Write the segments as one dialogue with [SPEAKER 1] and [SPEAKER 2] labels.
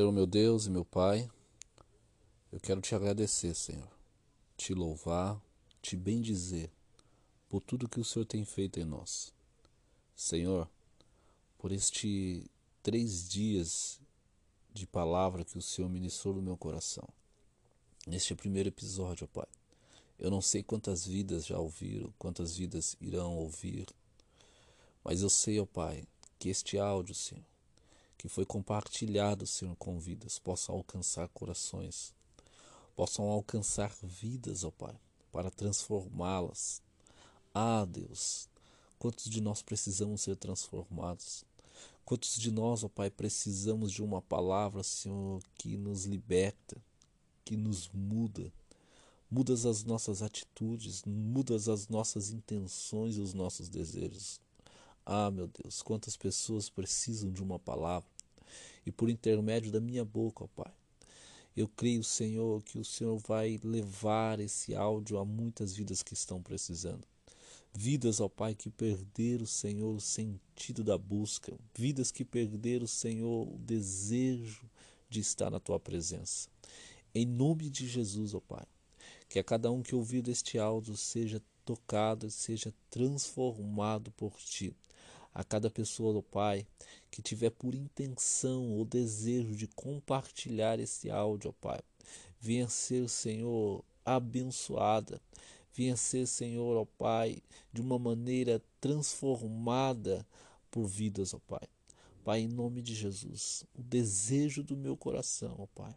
[SPEAKER 1] Senhor, meu Deus e meu Pai, eu quero te agradecer, Senhor, te louvar, te bendizer por tudo que o Senhor tem feito em nós. Senhor, por este três dias de palavra que o Senhor ministrou no meu coração. Neste primeiro episódio, Pai. Eu não sei quantas vidas já ouviram, quantas vidas irão ouvir, mas eu sei, ó Pai, que este áudio, Senhor, que foi compartilhado, Senhor, com vidas, possa alcançar corações, possam alcançar vidas, ó Pai, para transformá-las. Ah, Deus, quantos de nós precisamos ser transformados? Quantos de nós, ó Pai, precisamos de uma palavra, Senhor, que nos liberta, que nos muda, mudas as nossas atitudes, mudas as nossas intenções e os nossos desejos. Ah, meu Deus, quantas pessoas precisam de uma palavra e por intermédio da minha boca, ó Pai. Eu creio, Senhor, que o Senhor vai levar esse áudio a muitas vidas que estão precisando. Vidas, ó Pai, que perderam, Senhor, o sentido da busca. Vidas que perderam, Senhor, o desejo de estar na Tua presença. Em nome de Jesus, ó Pai, que a cada um que ouvir este áudio seja tocado, seja transformado por Ti. A cada pessoa, ó Pai, que tiver por intenção ou desejo de compartilhar esse áudio, ó Pai, venha ser, Senhor, abençoada. Venha ser, Senhor, ó Pai, de uma maneira transformada por vidas, ó Pai. Pai, em nome de Jesus, o desejo do meu coração, ó Pai,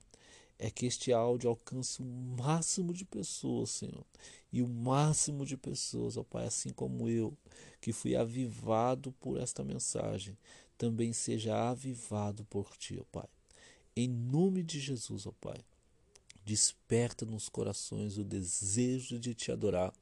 [SPEAKER 1] é que este áudio alcance o máximo de pessoas, Senhor. E o máximo de pessoas, ó Pai, assim como eu, que fui avivado por esta mensagem, também seja avivado por Ti, ó Pai. Em nome de Jesus, ó Pai. Desperta nos corações o desejo de te adorar.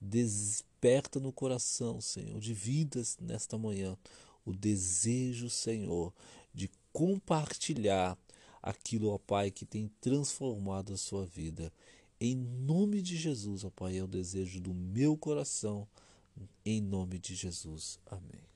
[SPEAKER 1] Desperta no coração, Senhor, de vidas nesta manhã, o desejo, Senhor, de compartilhar aquilo, ó Pai, que tem transformado a sua vida. Em nome de Jesus, ó Pai, é o desejo do meu coração. Em nome de Jesus. Amém.